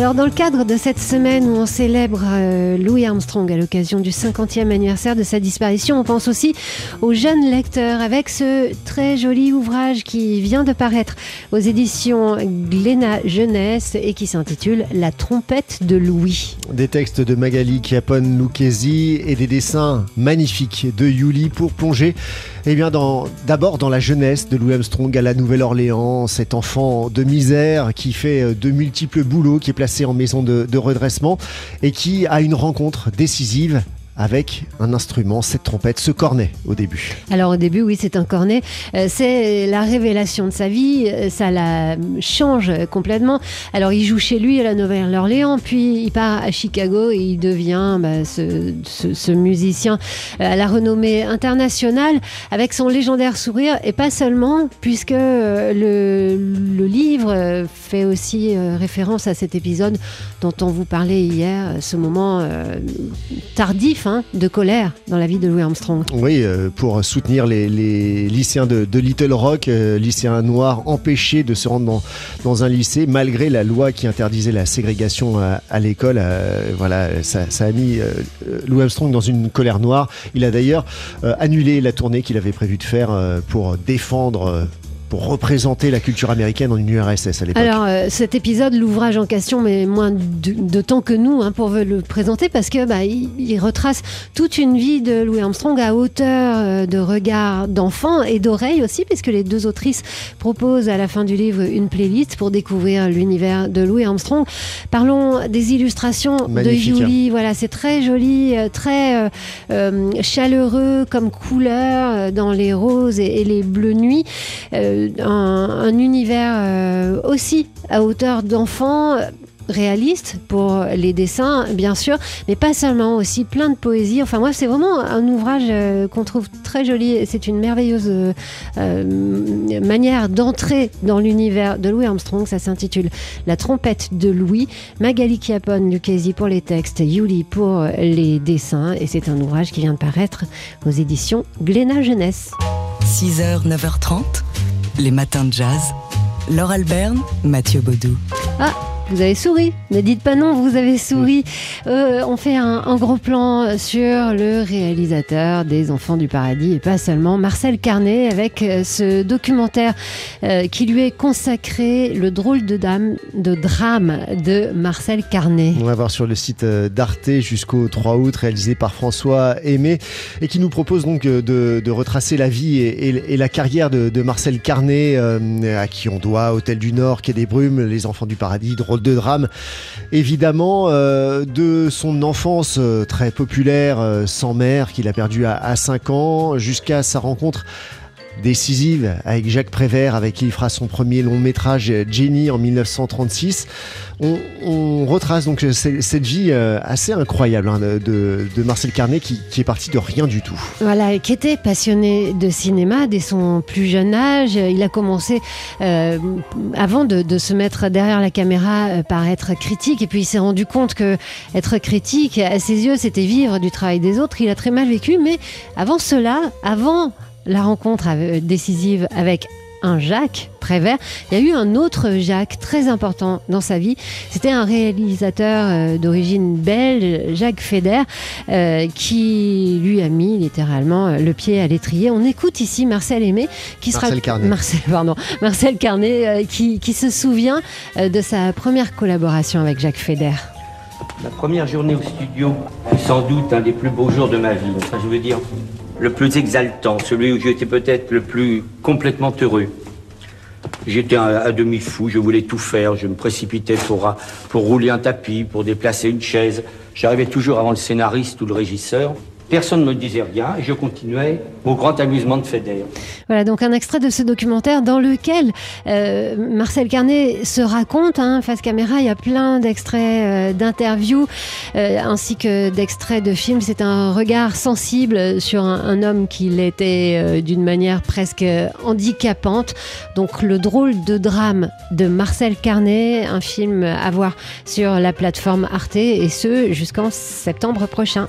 Alors dans le cadre de cette semaine où on célèbre euh, Louis Armstrong à l'occasion du 50e anniversaire de sa disparition, on pense aussi aux jeunes lecteurs avec ce très joli ouvrage qui vient de paraître aux éditions Glénat Jeunesse et qui s'intitule La trompette de Louis. Des textes de Magali Chiapone Lucchesi et des dessins magnifiques de Yuli pour plonger eh bien, d'abord dans la jeunesse de Louis Armstrong à la Nouvelle-Orléans, cet enfant de misère qui fait euh, de multiples boulots, qui est placé en maison de, redressement et qui a une rencontre décisive avec un instrument, cette trompette, ce cornet au début. Alors au début, oui, c'est un cornet. Euh, c'est la révélation de sa vie. Euh, ça la change complètement. Alors il joue chez lui à la Nouvelle-Orléans, puis il part à Chicago et il devient bah, ce, musicien euh, à la renommée internationale avec son légendaire sourire et pas seulement, puisque le, le livre fait aussi référence à cet épisode dont on vous parlait hier, ce moment tardif de colère dans la vie de Louis Armstrong. Oui, euh, pour soutenir les, lycéens de, Little Rock, euh, lycéens noirs empêchés de se rendre dans, un lycée malgré la loi qui interdisait la ségrégation à, l'école. Euh, voilà, ça, ça, a mis Louis Armstrong dans une colère noire. Il a d'ailleurs annulé la tournée qu'il avait prévu de faire pour défendre pour représenter la culture américaine en une URSS à l'époque. Alors euh, cet épisode, l'ouvrage en question met moins de, temps que nous hein, pour le présenter parce que bah, il, retrace toute une vie de Louis Armstrong à hauteur euh, de regard d'enfant et d'oreille aussi, puisque les deux autrices proposent à la fin du livre une playlist pour découvrir l'univers de Louis Armstrong. Parlons des illustrations de Julie. Hein. Voilà, c'est très joli, euh, très chaleureux comme couleur dans les roses et, les bleus nuits un, univers euh, aussi à hauteur d'enfant réaliste pour les dessins, bien sûr, mais pas seulement, aussi plein de poésie. Enfin, moi, c'est vraiment un ouvrage euh, qu'on trouve très joli. C'est une merveilleuse euh, manière d'entrer dans l'univers de Louis Armstrong. Ça s'intitule La trompette de Louis. Magali Chiapone, Lucchesi pour les textes, Yuli pour les dessins. Et c'est un ouvrage qui vient de paraître aux éditions Glénat Jeunesse. 6h, 9h30 les matins de jazz. Laure Alberne, Mathieu Baudou. Ah, vous avez souri. Ne dites pas non, vous avez souri. Euh, on fait un, gros plan sur le réalisateur des Enfants du Paradis et pas seulement, Marcel Carnet, avec euh, ce documentaire euh, qui lui est consacré, le drôle de dame, de drame de Marcel Carnet. On va voir sur le site d'Arte jusqu'au 3 août, réalisé par François Aimé, et qui nous propose donc de, retracer la vie et, la carrière de, Marcel Carnet, à qui on doit Hôtel du Nord, Quai des Brumes, Les Enfants du Paradis, drôle de drame, évidemment, euh, de son enfance euh, très populaire, euh, sans mère, qu'il a perdu à, à 5 ans, jusqu'à sa rencontre décisive avec Jacques Prévert, avec qui il fera son premier long métrage Jenny en 1936. On, retrace donc cette vie euh, assez incroyable hein, de, Marcel Carnet qui, est parti de rien du tout. Voilà, qui était passionné de cinéma dès son plus jeune âge. Il a commencé euh, avant de, se mettre derrière la caméra euh, par être critique et puis il s'est rendu compte que être critique à ses yeux c'était vivre du travail des autres. Il a très mal vécu, mais avant cela, avant la rencontre décisive avec un Jacques Prévert. Il y a eu un autre Jacques très important dans sa vie. C'était un réalisateur euh, d'origine belge, Jacques Feder, euh, qui lui a mis littéralement euh, le pied à l'étrier. On écoute ici Marcel Aimé, qui Marcel sera Carnet. Marcel, pardon, Marcel Carnet, qui, qui, se souvient de sa première collaboration avec Jacques Feder. La première journée au studio fut sans doute un des plus beaux jours de ma vie. Enfin, je veux dire, le plus exaltant, celui où j'étais peut-être le plus complètement heureux. J'étais à, demi fou, je voulais tout faire, je me précipitais pour, pour rouler un tapis, pour déplacer une chaise. J'arrivais toujours avant le scénariste ou le régisseur. Personne ne me disait rien et je continuais au grand amusement de Feder. Voilà donc un extrait de ce documentaire dans lequel euh, Marcel Carnet se raconte, hein, face caméra, il y a plein d'extraits euh, d'interviews euh, ainsi que d'extraits de films. C'est un regard sensible sur un, homme qui était d'une manière presque handicapante. Donc le drôle de drame de Marcel Carnet, un film à voir sur la plateforme Arte et ce jusqu'en septembre prochain.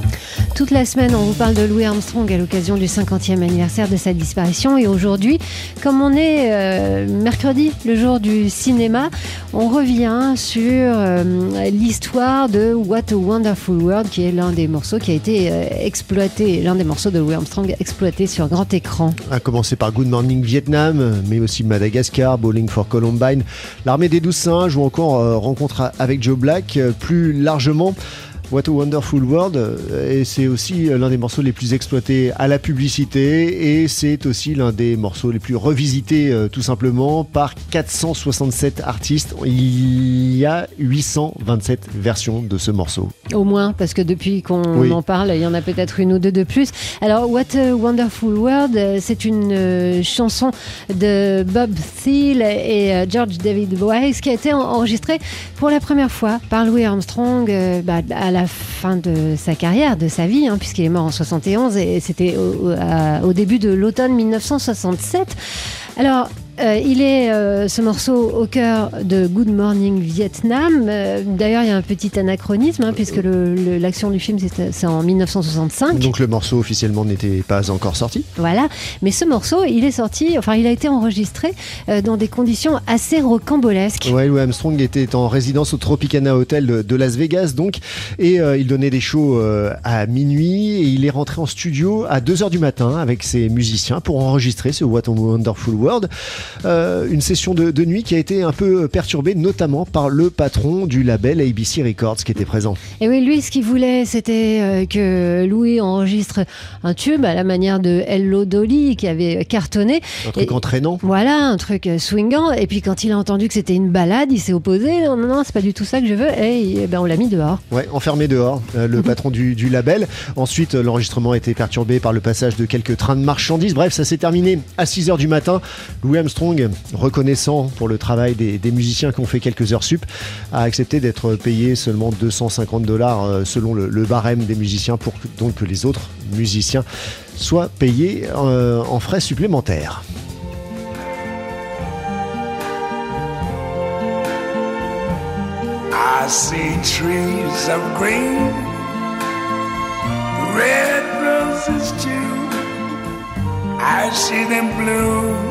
Toute la semaine, on vous parle de Louis Armstrong à l'occasion du 50e anniversaire de sa disparition. Et aujourd'hui, comme on est euh, mercredi, le jour du cinéma, on revient sur euh, l'histoire de What a Wonderful World, qui est l'un des morceaux qui a été euh, exploité, l'un des morceaux de Louis Armstrong exploité sur grand écran. A commencer par Good Morning Vietnam, mais aussi Madagascar, Bowling for Columbine, l'armée des douze singes ou encore Rencontre avec Joe Black. Plus largement, What a Wonderful World, euh, et c'est aussi l'un des morceaux les plus exploités à la publicité, et c'est aussi l'un des morceaux les plus revisités euh, tout simplement par 467 artistes. Il y a 827 versions de ce morceau. Au moins, parce que depuis qu'on en parle, il y en a peut-être une ou deux de plus. Alors, What a Wonderful World, euh, c'est une chanson de Bob Thiel et George David Wise qui a été enregistrée pour la première fois par Louis Armstrong bah, à la fin de sa carrière, de sa vie, hein, puisqu'il est mort en 71 et c'était au, au début de l'automne 1967. Alors, euh, il est euh, ce morceau au cœur de Good Morning Vietnam. Euh, d'ailleurs, il y a un petit anachronisme hein, puisque l'action du film c'est en 1965. Donc le morceau officiellement n'était pas encore sorti. Voilà, mais ce morceau, il est sorti, enfin il a été enregistré dans des conditions assez rocambolesques. Ouais, Louis Armstrong était en résidence au Tropicana Hotel de, Las Vegas donc, et il donnait des shows à minuit et il est rentré en studio à 2h du matin avec ses musiciens pour enregistrer ce What a Wonderful World. Euh, une session de, nuit qui a été un peu perturbée, notamment par le patron du label ABC Records qui était présent. Et oui, lui, ce qu'il voulait, c'était euh, que Louis enregistre un tube à la manière de Hello Dolly qui avait cartonné. Un truc entraînant. Voilà, un truc swingant. Et puis quand il a entendu que c'était une balade, il s'est opposé. Non, non, non, c'est pas du tout ça que je veux. Et, ben, on l'a mis dehors. Ouais, enfermé dehors, euh, le patron du, du, label. Ensuite, l'enregistrement a été perturbé par le passage de quelques trains de marchandises. Bref, ça s'est terminé à 6h du matin. Louis Armstrong, reconnaissant pour le travail des, musiciens qui ont fait quelques heures sup, a accepté d'être payé seulement 250 dollars euh, selon le, barème des musiciens pour que, donc que les autres musiciens soient payés euh, en frais supplémentaires. I see trees of green, red roses. I see them blue.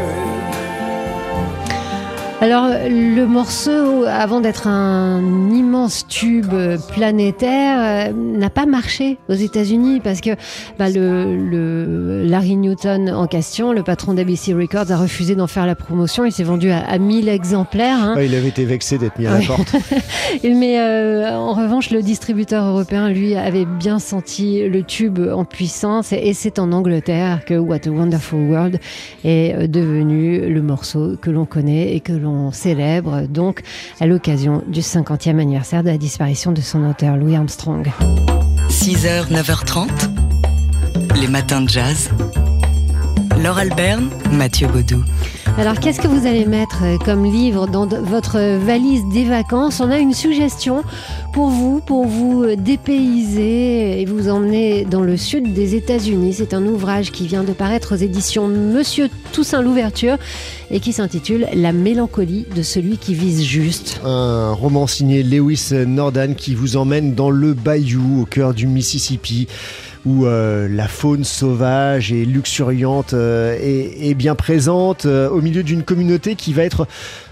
Alors, le morceau, avant d'être un immense tube planétaire, euh, n'a pas marché aux États-Unis parce que bah, le, Larry Newton en question, le patron d'ABC Records, a refusé d'en faire la promotion. Il s'est vendu à, 1000 exemplaires. Hein. il avait été vexé d'être mis à la porte. Mais euh, en revanche, le distributeur européen, lui, avait bien senti le tube en puissance et c'est en Angleterre que What a Wonderful World est euh, devenu le morceau que l'on connaît et que l'on célèbre donc à l'occasion du 50e anniversaire de la disparition de son auteur Louis Armstrong. 6h, 9h30, les matins de jazz. Laure Alberne, Mathieu Baudou. Alors, qu'est-ce que vous allez mettre euh, comme livre dans votre valise des vacances? On a une suggestion pour vous, pour vous euh, dépayser et vous emmener dans le sud des États-Unis. C'est un ouvrage qui vient de paraître aux éditions Monsieur Toussaint Louverture et qui s'intitule La mélancolie de celui qui vise juste. Un roman signé Lewis Nordan qui vous emmène dans le bayou au cœur du Mississippi où euh, la faune sauvage et luxuriante euh, est, bien présente euh, au milieu d'une communauté qui va être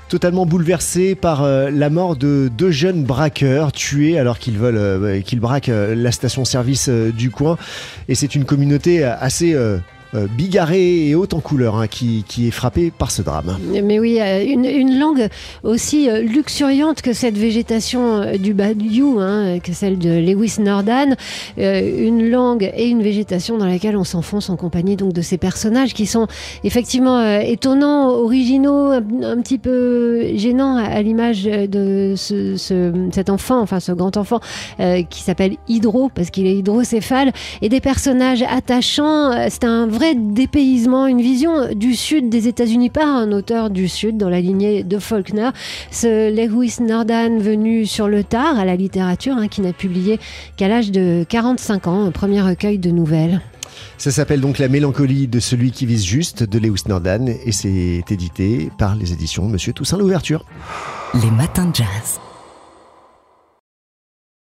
totalement bouleversée par la mort de deux jeunes braqueurs tués alors qu'ils veulent qu'ils braquent la station-service du coin. Et c'est une communauté assez euh, bigarrée et haute en couleur hein, qui, qui, est frappée par ce drame. Mais oui, euh, une, une langue aussi euh, luxuriante que cette végétation du Badiou, hein, que celle de Lewis Nordan, une langue et une végétation dans laquelle on s'enfonce en compagnie donc de ces personnages qui sont effectivement étonnants, originaux, un, petit peu gênants à, l'image de ce, ce, cet enfant, enfin ce grand enfant qui s'appelle Hydro parce qu'il est hydrocéphale et des personnages attachants. C'est un vrai dépaysement, une vision du sud des États-Unis par un auteur du sud dans la lignée de Faulkner. Ce Lewis Nordan venu sur le tard à la littérature, hein, qui n'a publié qu'à l'âge de 45 ans, un premier recueil de nouvelles. Ça s'appelle donc La mélancolie de celui qui vise juste de Lewis Nordan et c'est édité par les éditions Monsieur Toussaint l'ouverture. Les matins de jazz.